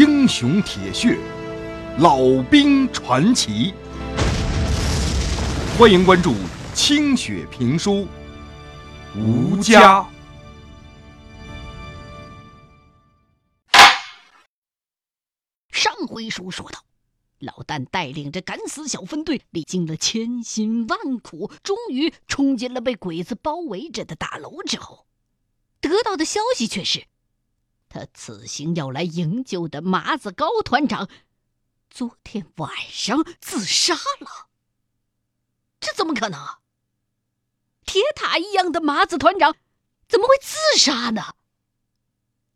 英雄铁血，老兵传奇。欢迎关注清雪评书《吴家》。上回书说到，老旦带领着敢死小分队，历经了千辛万苦，终于冲进了被鬼子包围着的大楼之后，得到的消息却是，他此行要来营救的麻子高团长，昨天晚上自杀了。这怎么可能？铁塔一样的麻子团长，怎么会自杀呢？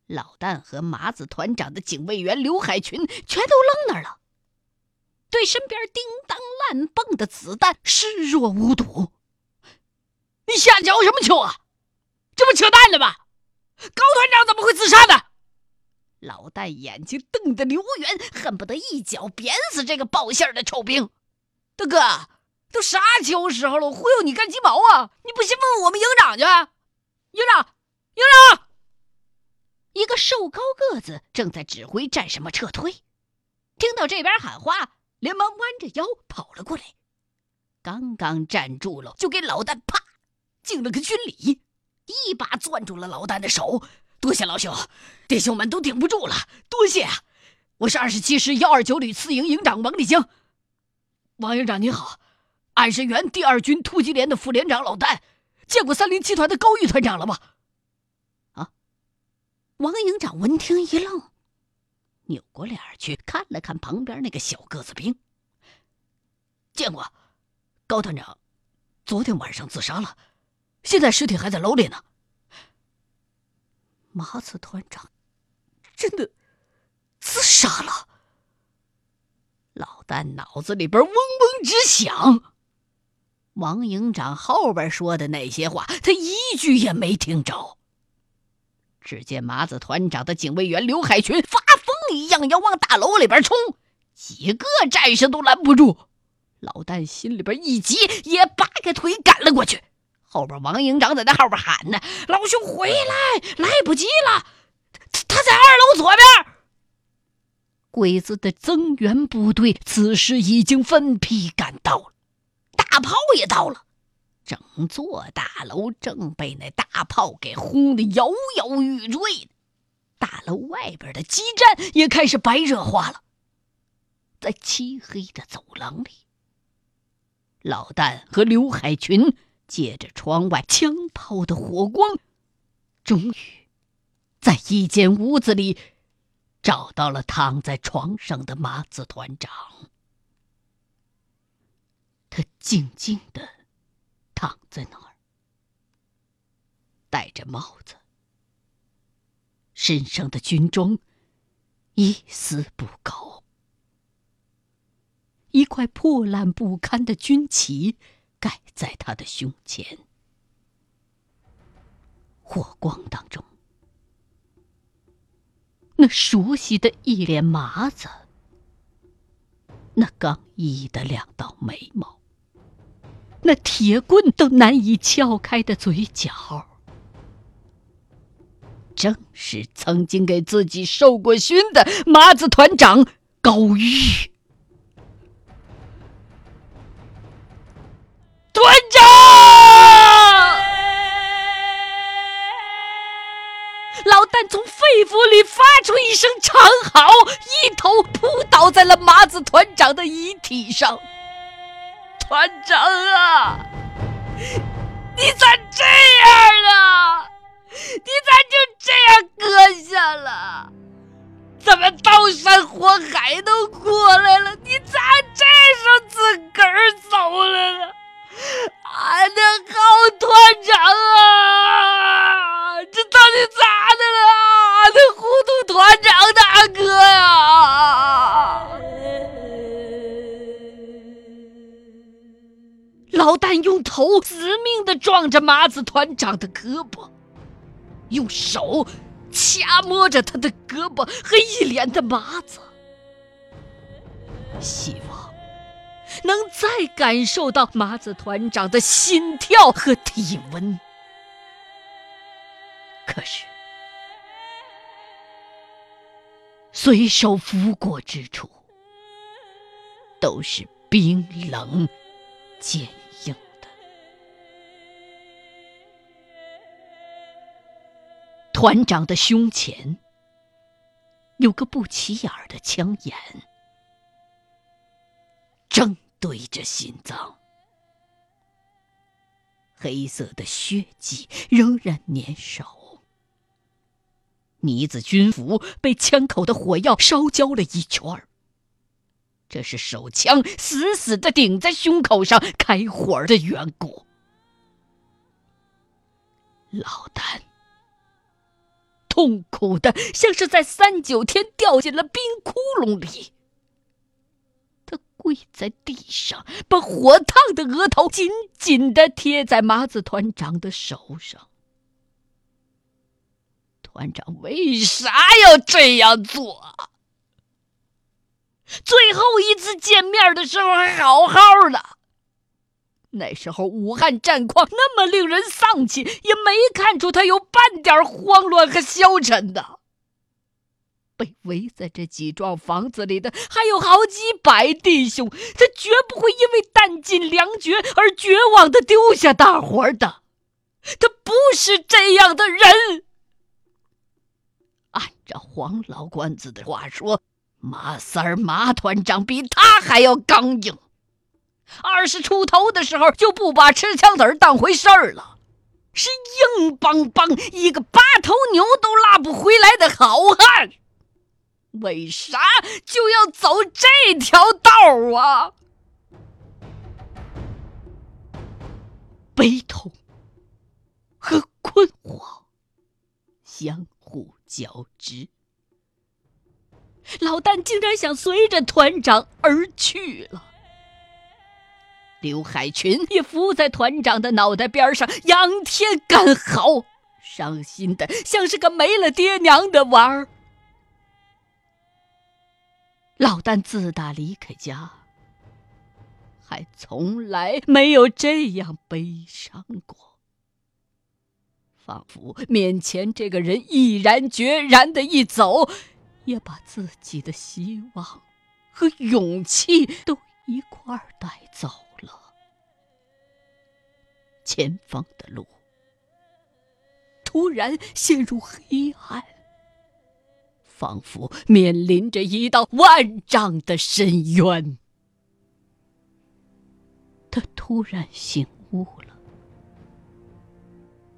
老旦和麻子团长的警卫员刘海群全都愣那儿了，对身边叮当乱蹦的子弹视若无睹。你瞎搅什么球啊？这不扯淡呢吗？高团长怎么会自杀呢？老旦眼睛瞪得溜圆，恨不得一脚扁死这个报信的臭兵。大哥，都啥球时候了，忽悠你干鸡毛啊？你不信问问我们营长去。营长，营长。一个瘦高个子正在指挥战士们撤退，听到这边喊话，连忙弯着腰跑了过来。刚刚站住了，就给老旦啪敬了个军礼，一把攥住了老丹的手。多谢老兄，弟兄们都顶不住了，多谢啊！我是二十七师幺二九旅次营营长王立江。王营长您好，俺是原第二军突击连的副连长老丹，见过三零七团的高玉团长了吗？啊王营长闻听一愣，扭过脸去看了看旁边那个小个子兵。见过，高团长，昨天晚上自杀了，现在尸体还在楼里呢。麻子团长，真的自杀了。老旦脑子里边嗡嗡直响。王营长后边说的那些话，他一句也没听着。只见麻子团长的警卫员刘海群发疯一样要往大楼里边冲，几个战士都拦不住。老旦心里边一急，也拔开腿赶了过去。后边王营长在那后边喊呢：“老兄回来，来不及了，他他在二楼左边。”鬼子的增援部队此时已经分批赶到了，大炮也到了。整座大楼正被那大炮给轰得摇摇欲坠，大楼外边的基站也开始白热化了。在漆黑的走廊里，老旦和刘海群借着窗外枪炮的火光，终于在一间屋子里找到了躺在床上的麻子团长。他静静的。躺在那儿，戴着帽子，身上的军装一丝不苟，一块破烂不堪的军旗盖在他的胸前。火光当中，那熟悉的一脸麻子，那刚毅的两道眉毛。那铁棍都难以撬开的嘴角，正是曾经给自己受过熏的麻子团长高玉长。老旦从肺腑里发出一声长嚎，一头扑倒在了麻子团长的遗体上。团长啊，你咋这样呢？你咋就这样搁下了？怎么刀山火海都过来了，你咋这撞着麻子团长的胳膊，用手掐摸着他的胳膊和一脸的麻子，希望能再感受到麻子团长的心跳和体温。可是，随手拂过之处，都是冰冷坚硬团长的胸前有个不起眼的枪眼，正对着心脏，黑色的血迹仍然粘手。呢子军服被枪口的火药烧焦了一圈儿，这是手枪死死的顶在胸口上开火的缘故。老丹痛苦的像是在三九天掉进了冰窟窿里，他跪在地上，把火烫的额头紧紧的贴在麻子团长的手上。团长为啥要这样做？最后一次见面的时候还好好的，那时候武汉战况那么令人丧气，也没看出他有半点慌乱和消沉的。被围在这几幢房子里的还有好几百弟兄，他绝不会因为弹尽粮绝而绝望的丢下大伙儿的。他不是这样的人。按照黄老官子的话说，马三儿、马团长比他还要刚硬。二十出头的时候就不把吃枪子当回事儿了，是硬邦邦一个八头牛都拉不回来的好汉。为啥就要走这条道啊？悲痛和困惑相互。交织，老旦竟然想随着团长而去了。刘海群也伏在团长的脑袋边上，仰天干嚎，伤心的像是个没了爹娘的娃儿。老旦自打离开家，还从来没有这样悲伤过。仿佛面前这个人毅然决然的一走，也把自己的希望和勇气都一块儿带走了。前方的路突然陷入黑暗，仿佛面临着一道万丈的深渊。他突然醒悟了。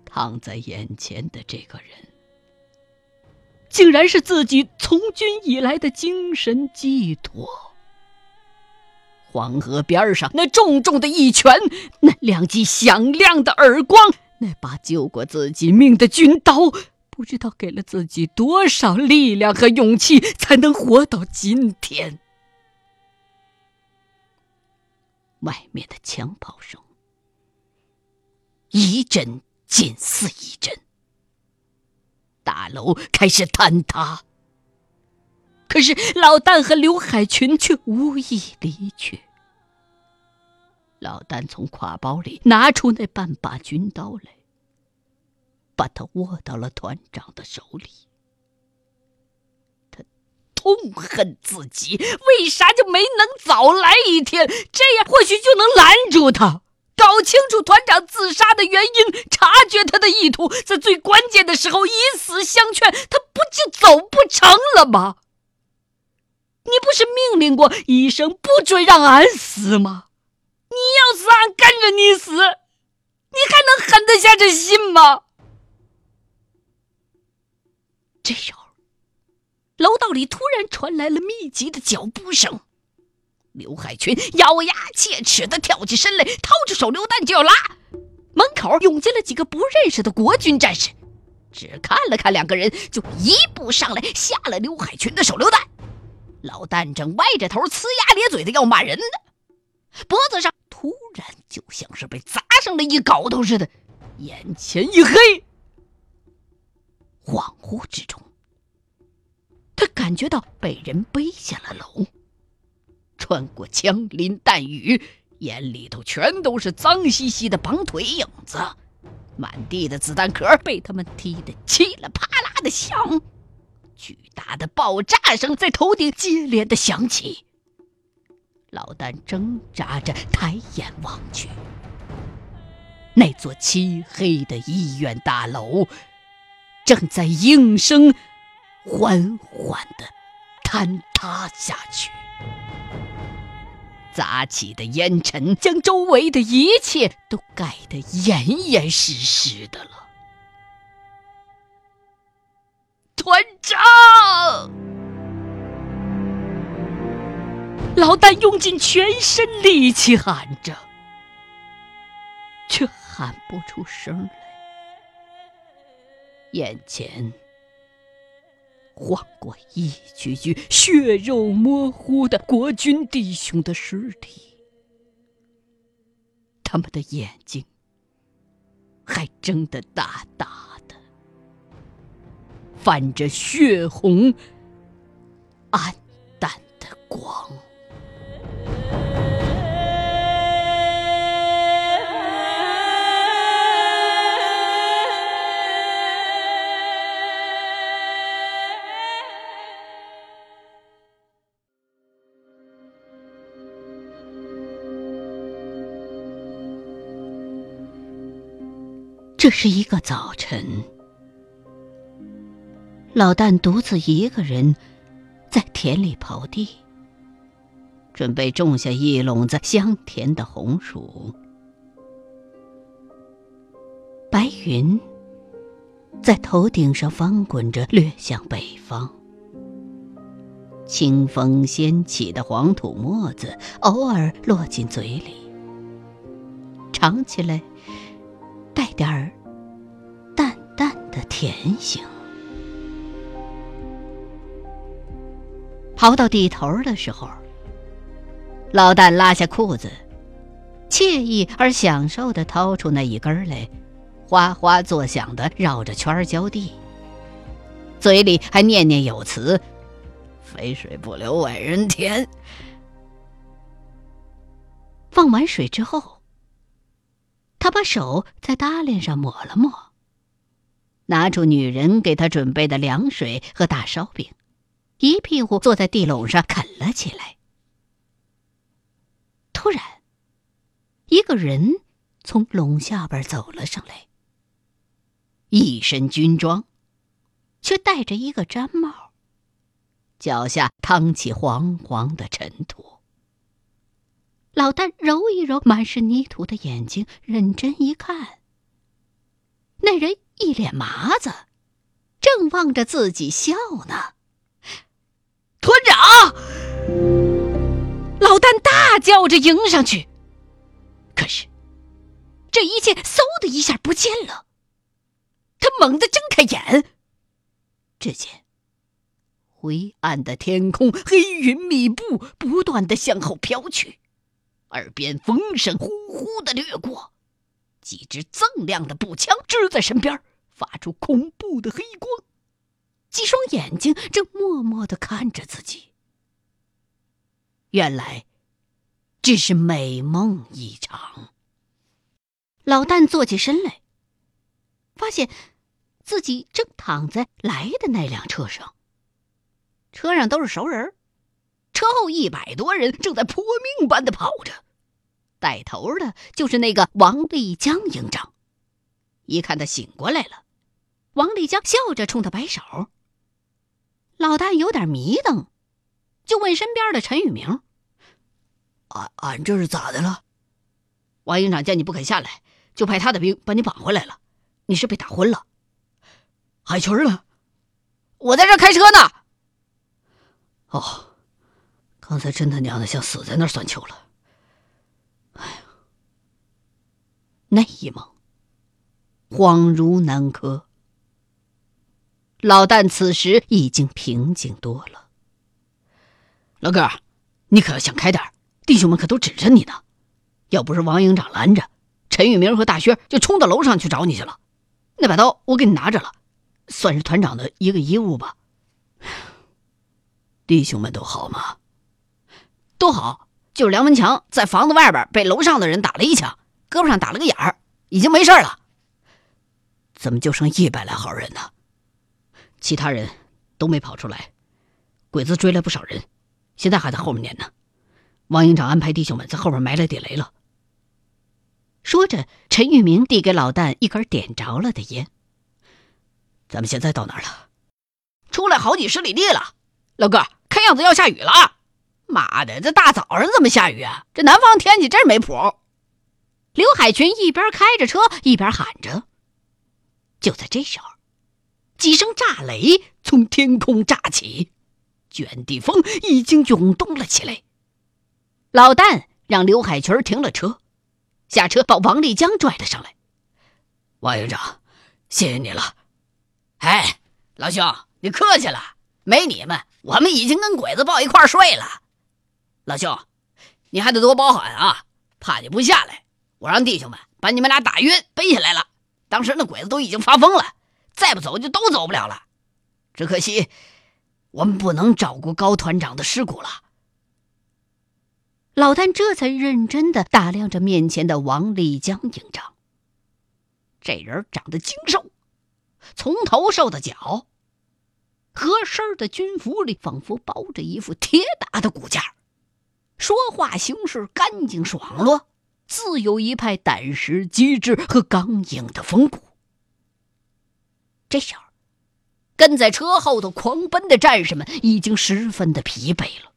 躺在眼前的这个人，竟然是自己从军以来的精神寄托。黄河边上那重重的一拳，那两记响亮的耳光，那把救过自己命的军刀，不知道给了自己多少力量和勇气，才能活到今天。外面的枪炮声一阵。紧似一阵，大楼开始坍塌。可是老旦和刘海群却无意离去。老旦从挎包里拿出那半把军刀来，把它握到了团长的手里。他痛恨自己，为啥就没能早来一天？这样或许就能拦住他。搞清楚团长自杀的原因，察觉他的意图，在最关键的时候以死相劝，他不就走不成了吗？你不是命令过医生不准让俺死吗？你要死，俺跟着你死，你还能狠得下这心吗？这时候，楼道里突然传来了密集的脚步声。刘海群咬牙切齿的跳起身来，掏出手榴弹就要拉。门口涌进了几个不认识的国军战士，只看了看两个人，就一步上来下了刘海群的手榴弹。老旦正歪着头呲牙咧嘴的要骂人呢，脖子上突然就像是被砸上了一镐头似的，眼前一黑。恍惚之中，他感觉到被人背下了楼。穿过枪林弹雨，眼里头全都是脏兮兮的绑腿影子，满地的子弹壳被他们踢得噼里啪啦的响，巨大的爆炸声在头顶接连的响起。老旦挣扎着抬眼望去，那座漆黑的医院大楼正在应声缓缓的坍塌下去。砸起的烟尘将周围的一切都盖得严严实实的了。团老旦用尽全身力气喊着，却喊不出声来。眼前。晃过一具具血肉模糊的国军弟兄的尸体，他们的眼睛还睁得大大的，泛着血红、暗淡的光。这是一个早晨，老旦独自一个人在田里刨地，准备种下一垄子香甜的红薯。白云在头顶上翻滚着，掠向北方。清风掀起的黄土沫子偶尔落进嘴里，尝起来。带点儿淡淡的甜腥。刨到地头的时候，老旦拉下裤子，惬意而享受的掏出那一根来，哗哗作响的绕着圈浇地，嘴里还念念有词：“肥水不流外人田。”放完水之后。他把手在搭链上抹了抹，拿出女人给他准备的凉水和大烧饼，一屁股坐在地垄上啃了起来。突然，一个人从垄下边走了上来，一身军装，却戴着一个毡帽，脚下趟起黄黄的尘土。老旦揉一揉满是泥土的眼睛，认真一看，那人一脸麻子，正望着自己笑呢。团长，老旦大叫着迎上去，可是这一切嗖的一下不见了。他猛地睁开眼，只见灰暗的天空，黑云密布，不断的向后飘去。耳边风声呼呼的掠过，几支锃亮的步枪支在身边，发出恐怖的黑光。几双眼睛正默默的看着自己。原来，只是美梦一场。老旦坐起身来，发现自己正躺在来的那辆车上，车上都是熟人。车后一百多人正在搏命般的跑着，带头的就是那个王立江营长。一看他醒过来了，王立江笑着冲他摆手。老大有点迷瞪，就问身边的陈宇明：“俺俺这是咋的了？”王营长见你不肯下来，就派他的兵把你绑回来了。你是被打昏了？海群呢？我在这开车呢。哦。刚才真他娘的像死在那儿算球了。哎呀，那一梦恍如南柯。老旦此时已经平静多了。老哥，你可要想开点弟兄们可都指着你呢。要不是王营长拦着，陈玉明和大薛就冲到楼上去找你去了。那把刀我给你拿着了，算是团长的一个遗物吧。弟兄们都好吗？都好，就是梁文强在房子外边被楼上的人打了一枪，胳膊上打了个眼儿，已经没事了。怎么就剩一百来号人呢？其他人都没跑出来。鬼子追来不少人，现在还在后面撵呢。王营长安排弟兄们在后边埋了地雷了。说着，陈玉明递给老旦一根点着了的烟。咱们现在到哪儿了？出来好几十里地了。老哥，看样子要下雨了。妈的，这大早上怎么下雨啊？这南方天气真没谱。刘海群一边开着车一边喊着。就在这时候，几声炸雷从天空炸起。卷地风已经涌动了起来。老旦让刘海群停了车，下车把王立江拽了上来。王营长，谢谢你了。哎，老兄，你客气了。没你们，我们已经跟鬼子抱一块睡了。老兄，你还得多包涵啊！怕你不下来，我让弟兄们把你们俩打晕背下来了。当时那鬼子都已经发疯了，再不走就都走不了了。只可惜。我们不能照顾高团长的尸骨了。老旦这才认真的打量着面前的王立江营长。这人长得精瘦，从头瘦到脚，合身的军服里仿佛包着一副铁打的骨架，说话行事干净爽落，自有一派胆识机智和刚硬的风骨。这时候。跟在车后头狂奔的战士们已经十分的疲惫了，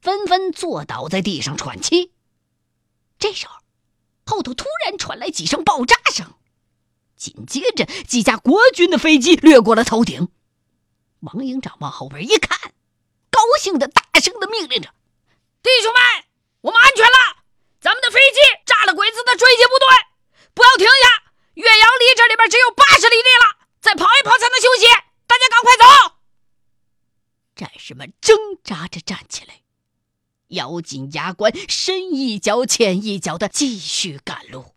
纷纷坐倒在地上喘气。这时候，后头突然传来几声爆炸声，紧接着几架国军的飞机掠过了头顶。王营长往后边一看，高兴的大声的命令着：“弟兄们，我们安全了！咱们的飞机炸了鬼子的追击部队，不要停下！岳阳离这里边只有八十里地了，再跑一跑才能休息。”大家赶快走！战士们挣扎着站起来，咬紧牙关，深一脚浅一脚的继续赶路。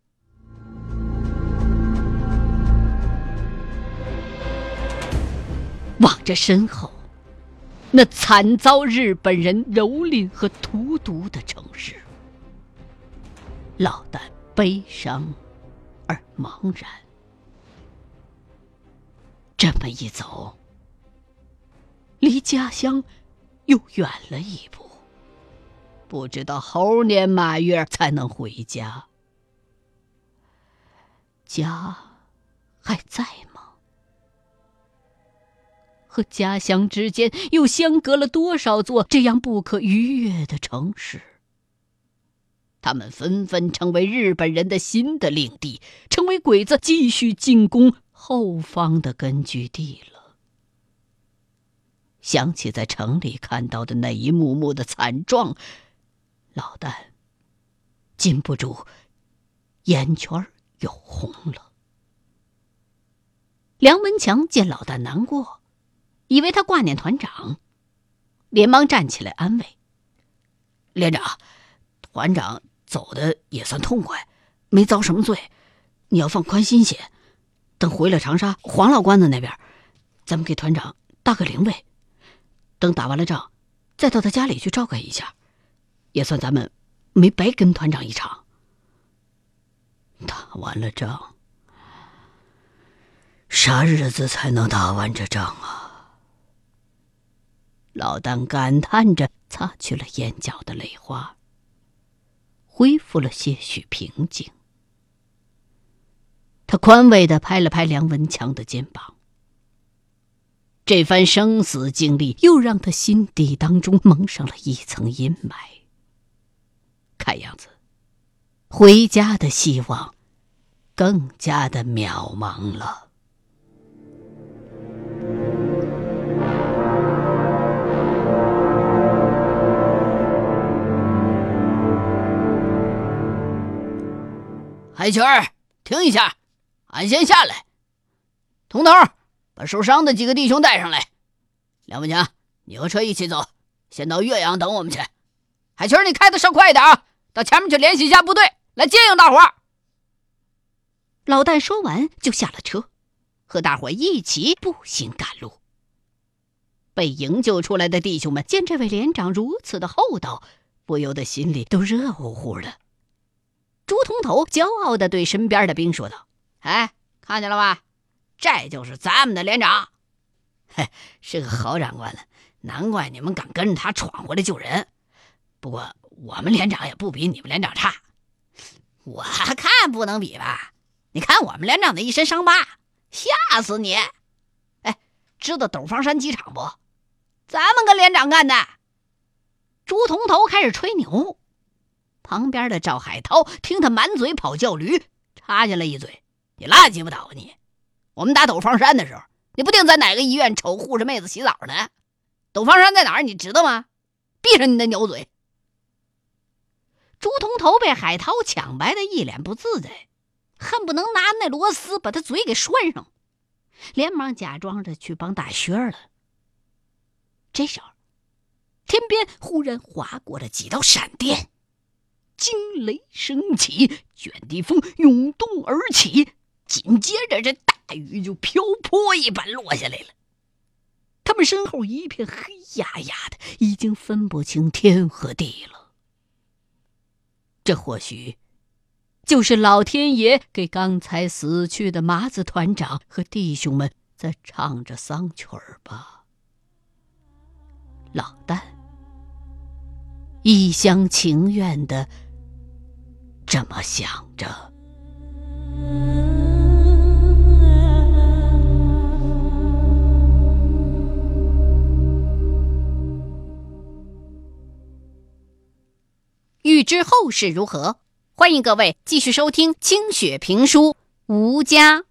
望着身后那惨遭日本人蹂躏和荼毒的城市，老旦悲伤而茫然。这么一走，离家乡又远了一步。不知道猴年马月才能回家，家还在吗？和家乡之间又相隔了多少座这样不可逾越的城市？他们纷纷成为日本人的新的领地，成为鬼子继续进攻。后方的根据地了。想起在城里看到的那一幕幕的惨状，老旦禁不住眼圈又红了。梁文强见老旦难过，以为他挂念团长，连忙站起来安慰：“连长，团长走的也算痛快，没遭什么罪，你要放宽心些。”等回了长沙黄老关子那边，咱们给团长大个灵位。等打完了仗，再到他家里去照看一下，也算咱们没白跟团长一场。打完了仗，啥日子才能打完这仗啊？老旦感叹着，擦去了眼角的泪花，恢复了些许平静。他宽慰的拍了拍梁文强的肩膀。这番生死经历又让他心底当中蒙上了一层阴霾。看样子，回家的希望更加的渺茫了。海泉，停一下。俺先下来，童头，把受伤的几个弟兄带上来。梁文强，你和车一起走，先到岳阳等我们去。海群，你开的稍快一点啊，到前面去联系一下部队，来接应大伙儿。老旦说完就下了车，和大伙一起步行赶路。被营救出来的弟兄们见这位连长如此的厚道，不由得心里都热乎乎的。朱通头骄傲地对身边的兵说道。哎，看见了吧？这就是咱们的连长。嘿，是个好长官了，难怪你们敢跟着他闯回来救人。不过我们连长也不比你们连长差，我看不能比吧？你看我们连长那一身伤疤，吓死你！哎，知道陡方山机场不？咱们跟连长干的。朱同头开始吹牛，旁边的赵海涛听他满嘴跑叫驴，插进来一嘴：“你拉鸡巴倒啊你！我们打斗方山的时候，你不定在哪个医院瞅护士妹子洗澡呢？斗方山在哪儿？你知道吗？闭上你的鸟嘴！”朱铜头被海涛抢白的一脸不自在。恨不能拿那螺丝把他嘴给拴上，连忙假装着去帮大薛了。这时候，天边忽然划过了几道闪电，惊雷升起，卷地风涌动而起，紧接着这大雨就瓢泼一般落下来了。他们身后一片黑压压的，已经分不清天和地了。这或许……就是老天爷给刚才死去的麻子团长和弟兄们在唱着丧曲儿吧。老旦一厢情愿的这么想着。欲知后事如何？欢迎各位继续收听《清雪评书·吴家》。